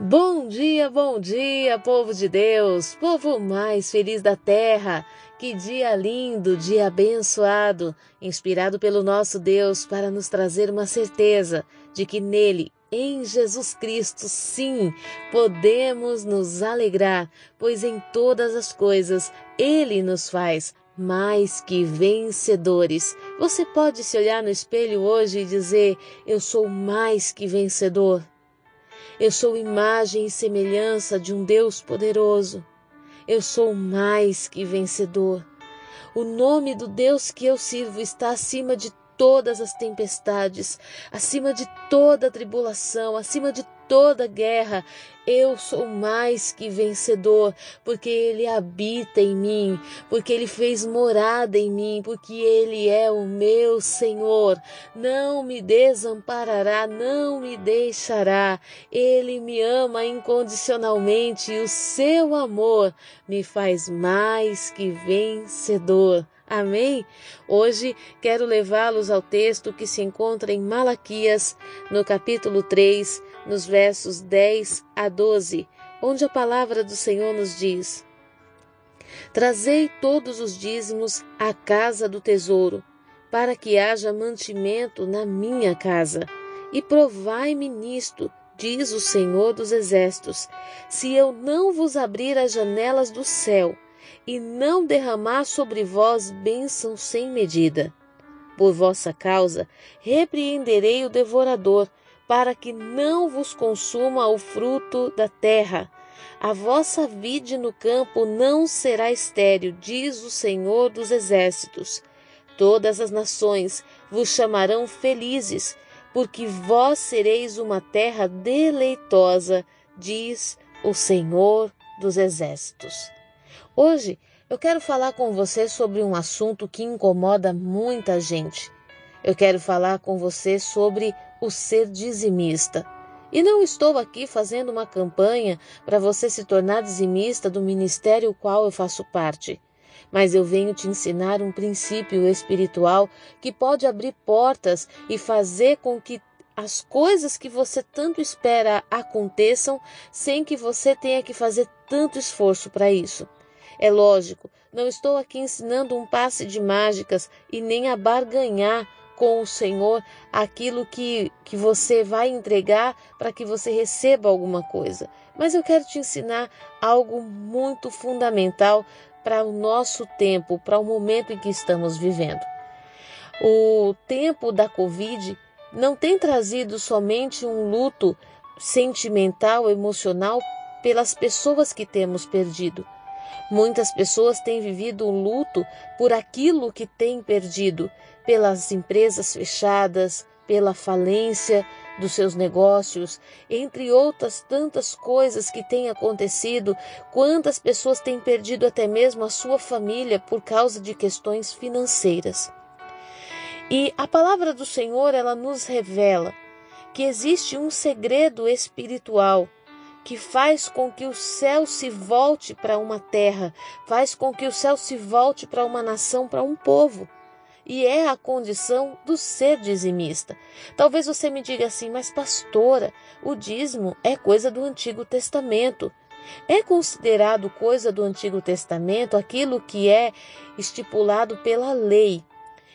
Bom dia, bom dia, povo de Deus, povo mais feliz da terra. Que dia lindo, dia abençoado, inspirado pelo nosso Deus para nos trazer uma certeza de que nele, em Jesus Cristo, sim, podemos nos alegrar, pois em todas as coisas ele nos faz mais que vencedores. Você pode se olhar no espelho hoje e dizer: Eu sou mais que vencedor. Eu sou imagem e semelhança de um Deus poderoso. Eu sou mais que vencedor. O nome do Deus que eu sirvo está acima de todas as tempestades, acima de toda tribulação, acima de toda guerra. Eu sou mais que vencedor, porque Ele habita em mim, porque Ele fez morada em mim, porque Ele é o meu Senhor. Não me desamparará, não me deixará. Ele me ama incondicionalmente e o seu amor me faz mais que vencedor. Amém? Hoje quero levá-los ao texto que se encontra em Malaquias, no capítulo 3, nos versos 10 a 12, onde a palavra do Senhor nos diz: Trazei todos os dízimos à casa do tesouro, para que haja mantimento na minha casa, e provai-me nisto, diz o Senhor dos Exércitos, se eu não vos abrir as janelas do céu e não derramar sobre vós bênção sem medida. Por vossa causa, repreenderei o devorador, para que não vos consuma o fruto da terra. A vossa vide no campo não será estéril, diz o Senhor dos Exércitos. Todas as nações vos chamarão felizes, porque vós sereis uma terra deleitosa, diz o Senhor dos Exércitos. Hoje eu quero falar com você sobre um assunto que incomoda muita gente. Eu quero falar com você sobre o ser dizimista. E não estou aqui fazendo uma campanha para você se tornar dizimista do ministério qual eu faço parte. Mas eu venho te ensinar um princípio espiritual que pode abrir portas e fazer com que as coisas que você tanto espera aconteçam sem que você tenha que fazer tanto esforço para isso. É lógico, não estou aqui ensinando um passe de mágicas e nem a barganhar com o Senhor aquilo que, que você vai entregar para que você receba alguma coisa. Mas eu quero te ensinar algo muito fundamental para o nosso tempo, para o momento em que estamos vivendo. O tempo da Covid não tem trazido somente um luto sentimental, emocional pelas pessoas que temos perdido, Muitas pessoas têm vivido o luto por aquilo que têm perdido, pelas empresas fechadas, pela falência dos seus negócios, entre outras tantas coisas que têm acontecido, quantas pessoas têm perdido até mesmo a sua família por causa de questões financeiras. E a palavra do Senhor, ela nos revela que existe um segredo espiritual que faz com que o céu se volte para uma terra, faz com que o céu se volte para uma nação, para um povo. E é a condição do ser dizimista. Talvez você me diga assim, mas pastora, o dízimo é coisa do Antigo Testamento. É considerado coisa do Antigo Testamento aquilo que é estipulado pela lei.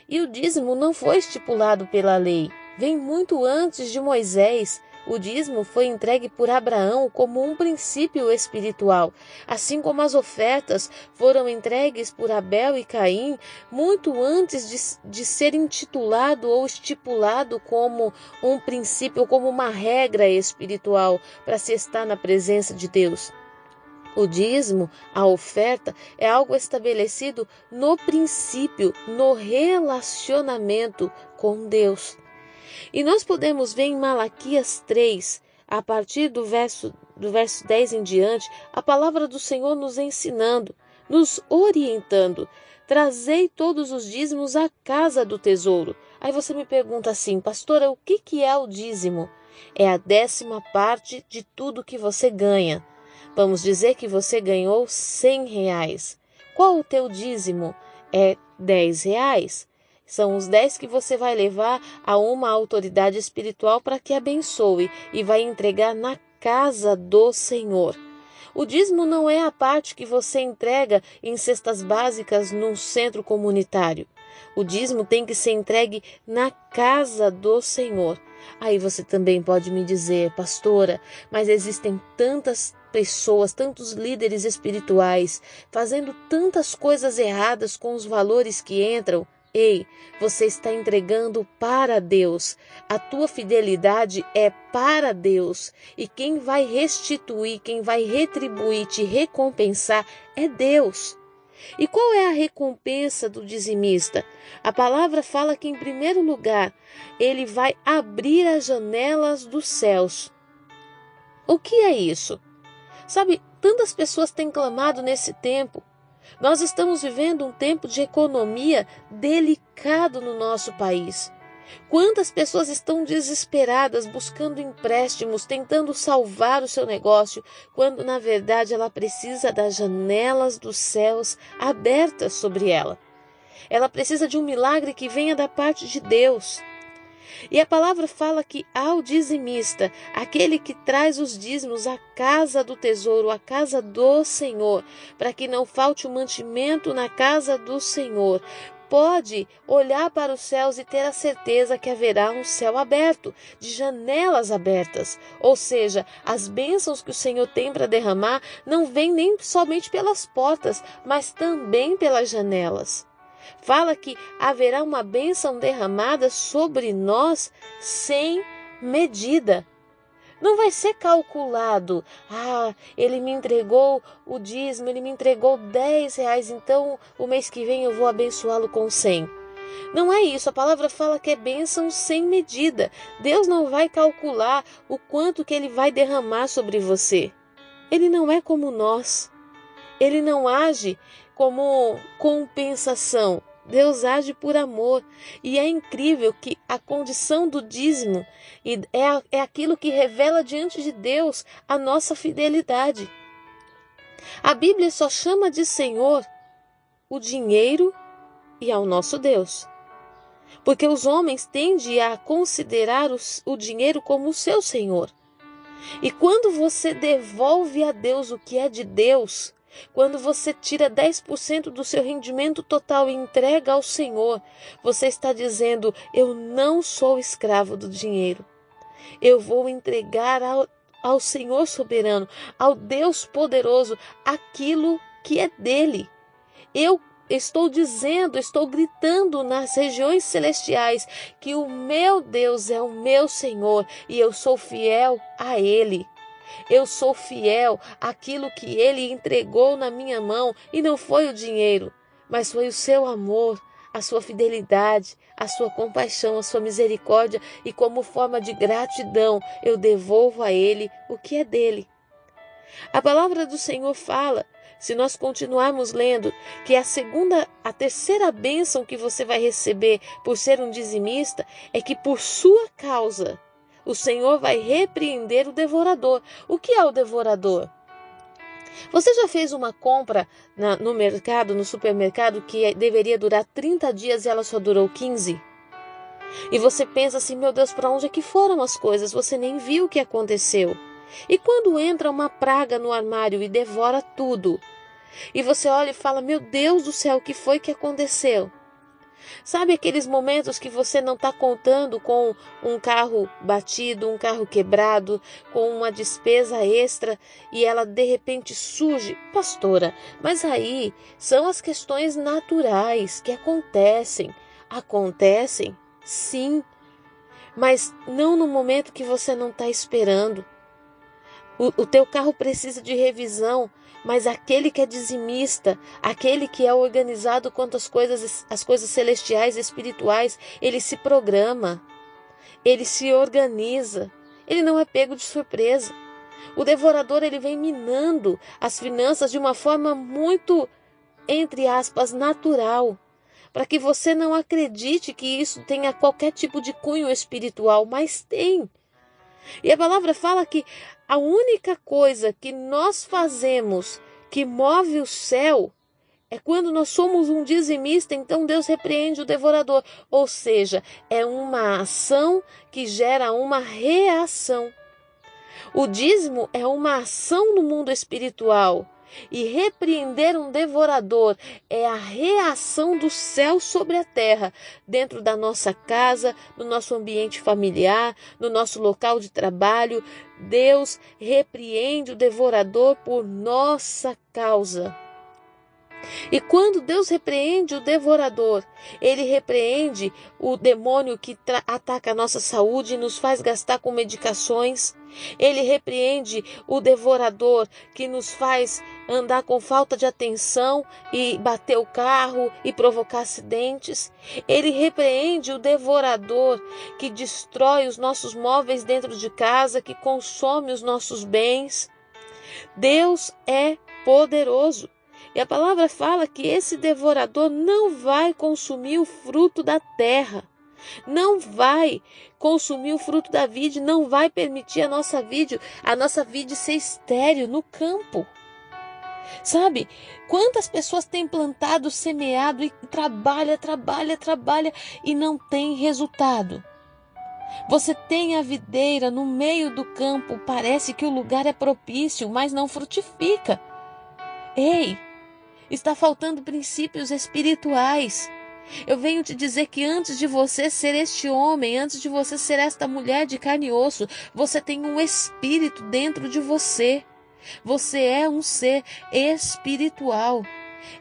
E o dízimo não foi estipulado pela lei, vem muito antes de Moisés. O dízimo foi entregue por Abraão como um princípio espiritual, assim como as ofertas foram entregues por Abel e Caim muito antes de, de ser intitulado ou estipulado como um princípio, como uma regra espiritual para se estar na presença de Deus. O dízimo, a oferta, é algo estabelecido no princípio, no relacionamento com Deus. E nós podemos ver em Malaquias 3, a partir do verso, do verso 10 em diante, a palavra do Senhor nos ensinando, nos orientando. Trazei todos os dízimos à casa do tesouro. Aí você me pergunta assim, pastora, o que, que é o dízimo? É a décima parte de tudo que você ganha. Vamos dizer que você ganhou 100 reais. Qual o teu dízimo? É 10 reais. São os dez que você vai levar a uma autoridade espiritual para que abençoe e vai entregar na casa do Senhor. O dízimo não é a parte que você entrega em cestas básicas num centro comunitário. O dízimo tem que ser entregue na casa do Senhor. Aí você também pode me dizer, pastora, mas existem tantas pessoas, tantos líderes espirituais fazendo tantas coisas erradas com os valores que entram. Ei, você está entregando para Deus. A tua fidelidade é para Deus. E quem vai restituir, quem vai retribuir, te recompensar é Deus. E qual é a recompensa do dizimista? A palavra fala que, em primeiro lugar, ele vai abrir as janelas dos céus. O que é isso? Sabe, tantas pessoas têm clamado nesse tempo nós estamos vivendo um tempo de economia delicado no nosso país. Quantas pessoas estão desesperadas buscando empréstimos, tentando salvar o seu negócio, quando na verdade ela precisa das janelas dos céus abertas sobre ela? Ela precisa de um milagre que venha da parte de Deus. E a palavra fala que ao dizimista, aquele que traz os dízimos à casa do tesouro, à casa do Senhor, para que não falte o mantimento na casa do Senhor, pode olhar para os céus e ter a certeza que haverá um céu aberto, de janelas abertas. Ou seja, as bênçãos que o Senhor tem para derramar não vêm nem somente pelas portas, mas também pelas janelas. Fala que haverá uma bênção derramada sobre nós sem medida. Não vai ser calculado. Ah, ele me entregou o dízimo, ele me entregou 10 reais, então o mês que vem eu vou abençoá-lo com 100. Não é isso, a palavra fala que é bênção sem medida. Deus não vai calcular o quanto que ele vai derramar sobre você. Ele não é como nós. Ele não age como compensação. Deus age por amor. E é incrível que a condição do dízimo é, é aquilo que revela diante de Deus a nossa fidelidade. A Bíblia só chama de Senhor o dinheiro e ao nosso Deus. Porque os homens tendem a considerar o dinheiro como o seu Senhor. E quando você devolve a Deus o que é de Deus, quando você tira 10% do seu rendimento total e entrega ao Senhor, você está dizendo: Eu não sou escravo do dinheiro. Eu vou entregar ao, ao Senhor soberano, ao Deus poderoso, aquilo que é dele. Eu estou dizendo, estou gritando nas regiões celestiais que o meu Deus é o meu Senhor e eu sou fiel a Ele. Eu sou fiel àquilo que ele entregou na minha mão e não foi o dinheiro, mas foi o seu amor, a sua fidelidade, a sua compaixão, a sua misericórdia e como forma de gratidão eu devolvo a ele o que é dele. A palavra do Senhor fala, se nós continuarmos lendo, que a segunda, a terceira bênção que você vai receber por ser um dizimista é que por sua causa o Senhor vai repreender o devorador. O que é o devorador? Você já fez uma compra na, no mercado, no supermercado, que deveria durar 30 dias e ela só durou 15? E você pensa assim, meu Deus, para onde é que foram as coisas? Você nem viu o que aconteceu. E quando entra uma praga no armário e devora tudo, e você olha e fala, meu Deus do céu, o que foi que aconteceu? Sabe aqueles momentos que você não está contando com um carro batido, um carro quebrado, com uma despesa extra e ela de repente surge? Pastora, mas aí são as questões naturais que acontecem. Acontecem, sim, mas não no momento que você não está esperando. O, o teu carro precisa de revisão, mas aquele que é dizimista, aquele que é organizado quanto às coisas, as coisas celestiais e espirituais, ele se programa, ele se organiza, ele não é pego de surpresa. O devorador ele vem minando as finanças de uma forma muito, entre aspas, natural, para que você não acredite que isso tenha qualquer tipo de cunho espiritual, mas tem. E a palavra fala que a única coisa que nós fazemos que move o céu é quando nós somos um dizimista, então Deus repreende o devorador. Ou seja, é uma ação que gera uma reação. O dízimo é uma ação no mundo espiritual. E repreender um devorador é a reação do céu sobre a terra, dentro da nossa casa, no nosso ambiente familiar, no nosso local de trabalho. Deus repreende o devorador por nossa causa. E quando Deus repreende o devorador, ele repreende o demônio que ataca a nossa saúde e nos faz gastar com medicações. Ele repreende o devorador que nos faz andar com falta de atenção e bater o carro e provocar acidentes. Ele repreende o devorador que destrói os nossos móveis dentro de casa, que consome os nossos bens. Deus é poderoso. E a palavra fala que esse devorador não vai consumir o fruto da terra, não vai consumir o fruto da vide, não vai permitir a nossa vide, a nossa vide ser estéril no campo. Sabe? Quantas pessoas têm plantado, semeado e trabalha, trabalha, trabalha e não tem resultado? Você tem a videira no meio do campo, parece que o lugar é propício, mas não frutifica. Ei, Está faltando princípios espirituais. Eu venho te dizer que antes de você ser este homem, antes de você ser esta mulher de carne e osso, você tem um espírito dentro de você. Você é um ser espiritual.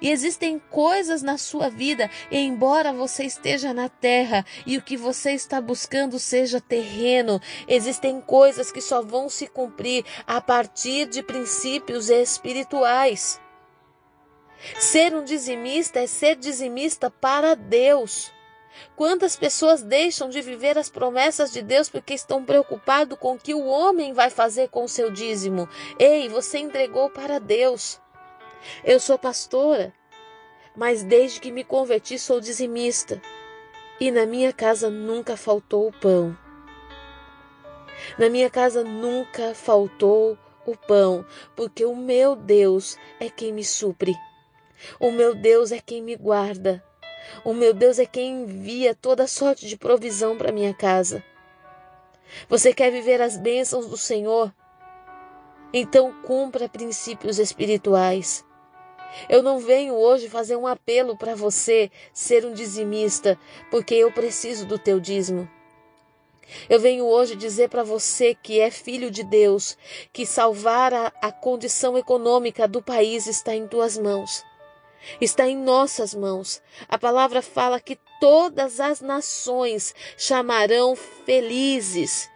E existem coisas na sua vida, embora você esteja na terra e o que você está buscando seja terreno, existem coisas que só vão se cumprir a partir de princípios espirituais. Ser um dizimista é ser dizimista para Deus. Quantas pessoas deixam de viver as promessas de Deus porque estão preocupados com o que o homem vai fazer com o seu dízimo? Ei, você entregou para Deus. Eu sou pastora, mas desde que me converti sou dizimista. E na minha casa nunca faltou o pão. Na minha casa nunca faltou o pão, porque o meu Deus é quem me supre. O meu Deus é quem me guarda. O meu Deus é quem envia toda sorte de provisão para minha casa. Você quer viver as bênçãos do Senhor? Então cumpra princípios espirituais. Eu não venho hoje fazer um apelo para você ser um dizimista, porque eu preciso do teu dízimo. Eu venho hoje dizer para você que é filho de Deus, que salvar a, a condição econômica do país está em tuas mãos está em nossas mãos. A palavra fala que todas as nações chamarão felizes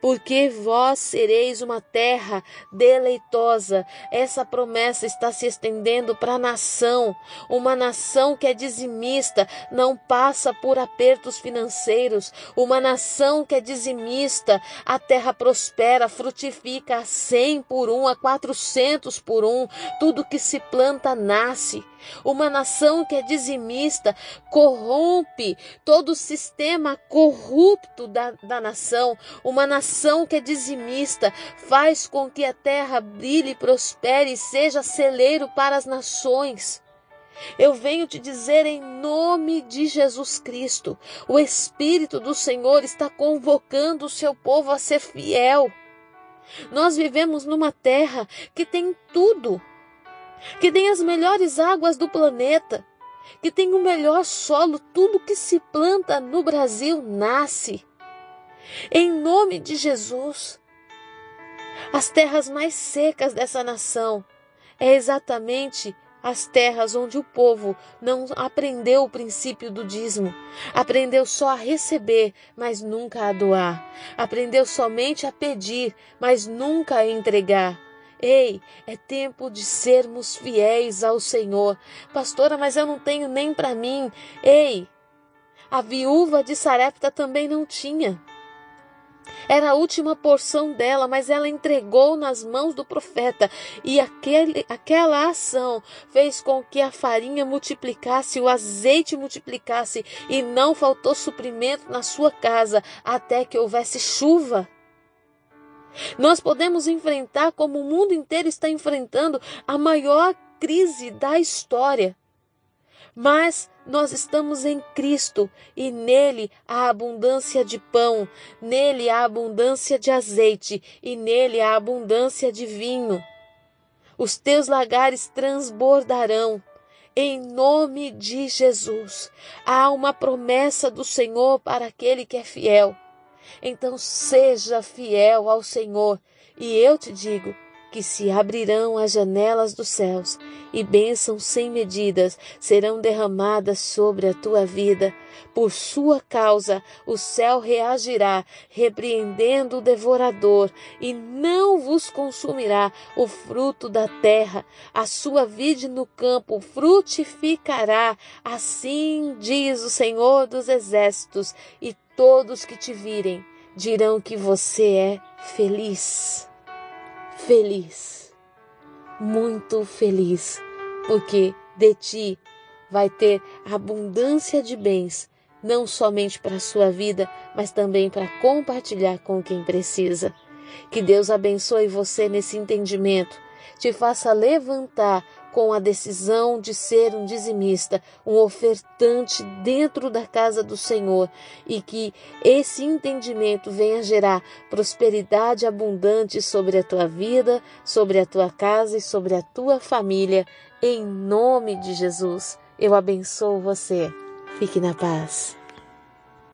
porque vós sereis uma terra deleitosa. Essa promessa está se estendendo para a nação. Uma nação que é dizimista não passa por apertos financeiros. Uma nação que é dizimista, a terra prospera, frutifica a cem por um, a quatrocentos por um. Tudo que se planta nasce. Uma nação que é dizimista corrompe todo o sistema corrupto da, da nação. Uma nação que é dizimista faz com que a terra brilhe, prospere e seja celeiro para as nações. Eu venho te dizer em nome de Jesus Cristo: o Espírito do Senhor está convocando o seu povo a ser fiel. Nós vivemos numa terra que tem tudo que tem as melhores águas do planeta, que tem o melhor solo, tudo que se planta no Brasil nasce. Em nome de Jesus. As terras mais secas dessa nação é exatamente as terras onde o povo não aprendeu o princípio do dízimo, aprendeu só a receber, mas nunca a doar, aprendeu somente a pedir, mas nunca a entregar. Ei, é tempo de sermos fiéis ao Senhor. Pastora, mas eu não tenho nem para mim. Ei, a viúva de Sarepta também não tinha. Era a última porção dela, mas ela entregou nas mãos do profeta. E aquele, aquela ação fez com que a farinha multiplicasse, o azeite multiplicasse, e não faltou suprimento na sua casa até que houvesse chuva. Nós podemos enfrentar, como o mundo inteiro está enfrentando, a maior crise da história. Mas Nós estamos em Cristo e nele há abundância de pão, nele há abundância de azeite e nele há abundância de vinho. Os teus lagares transbordarão. Em nome de Jesus, há uma promessa do Senhor para aquele que é fiel. Então seja fiel ao Senhor, e eu te digo: que se abrirão as janelas dos céus e bênçãos sem medidas serão derramadas sobre a tua vida. Por sua causa, o céu reagirá, repreendendo o devorador, e não vos consumirá o fruto da terra. A sua vide no campo frutificará. Assim diz o Senhor dos Exércitos, e todos que te virem dirão que você é feliz feliz, muito feliz, porque de ti vai ter abundância de bens, não somente para a sua vida, mas também para compartilhar com quem precisa. Que Deus abençoe você nesse entendimento, te faça levantar com a decisão de ser um dizimista, um ofertante dentro da casa do Senhor e que esse entendimento venha gerar prosperidade abundante sobre a tua vida, sobre a tua casa e sobre a tua família. Em nome de Jesus, eu abençoo você. Fique na paz.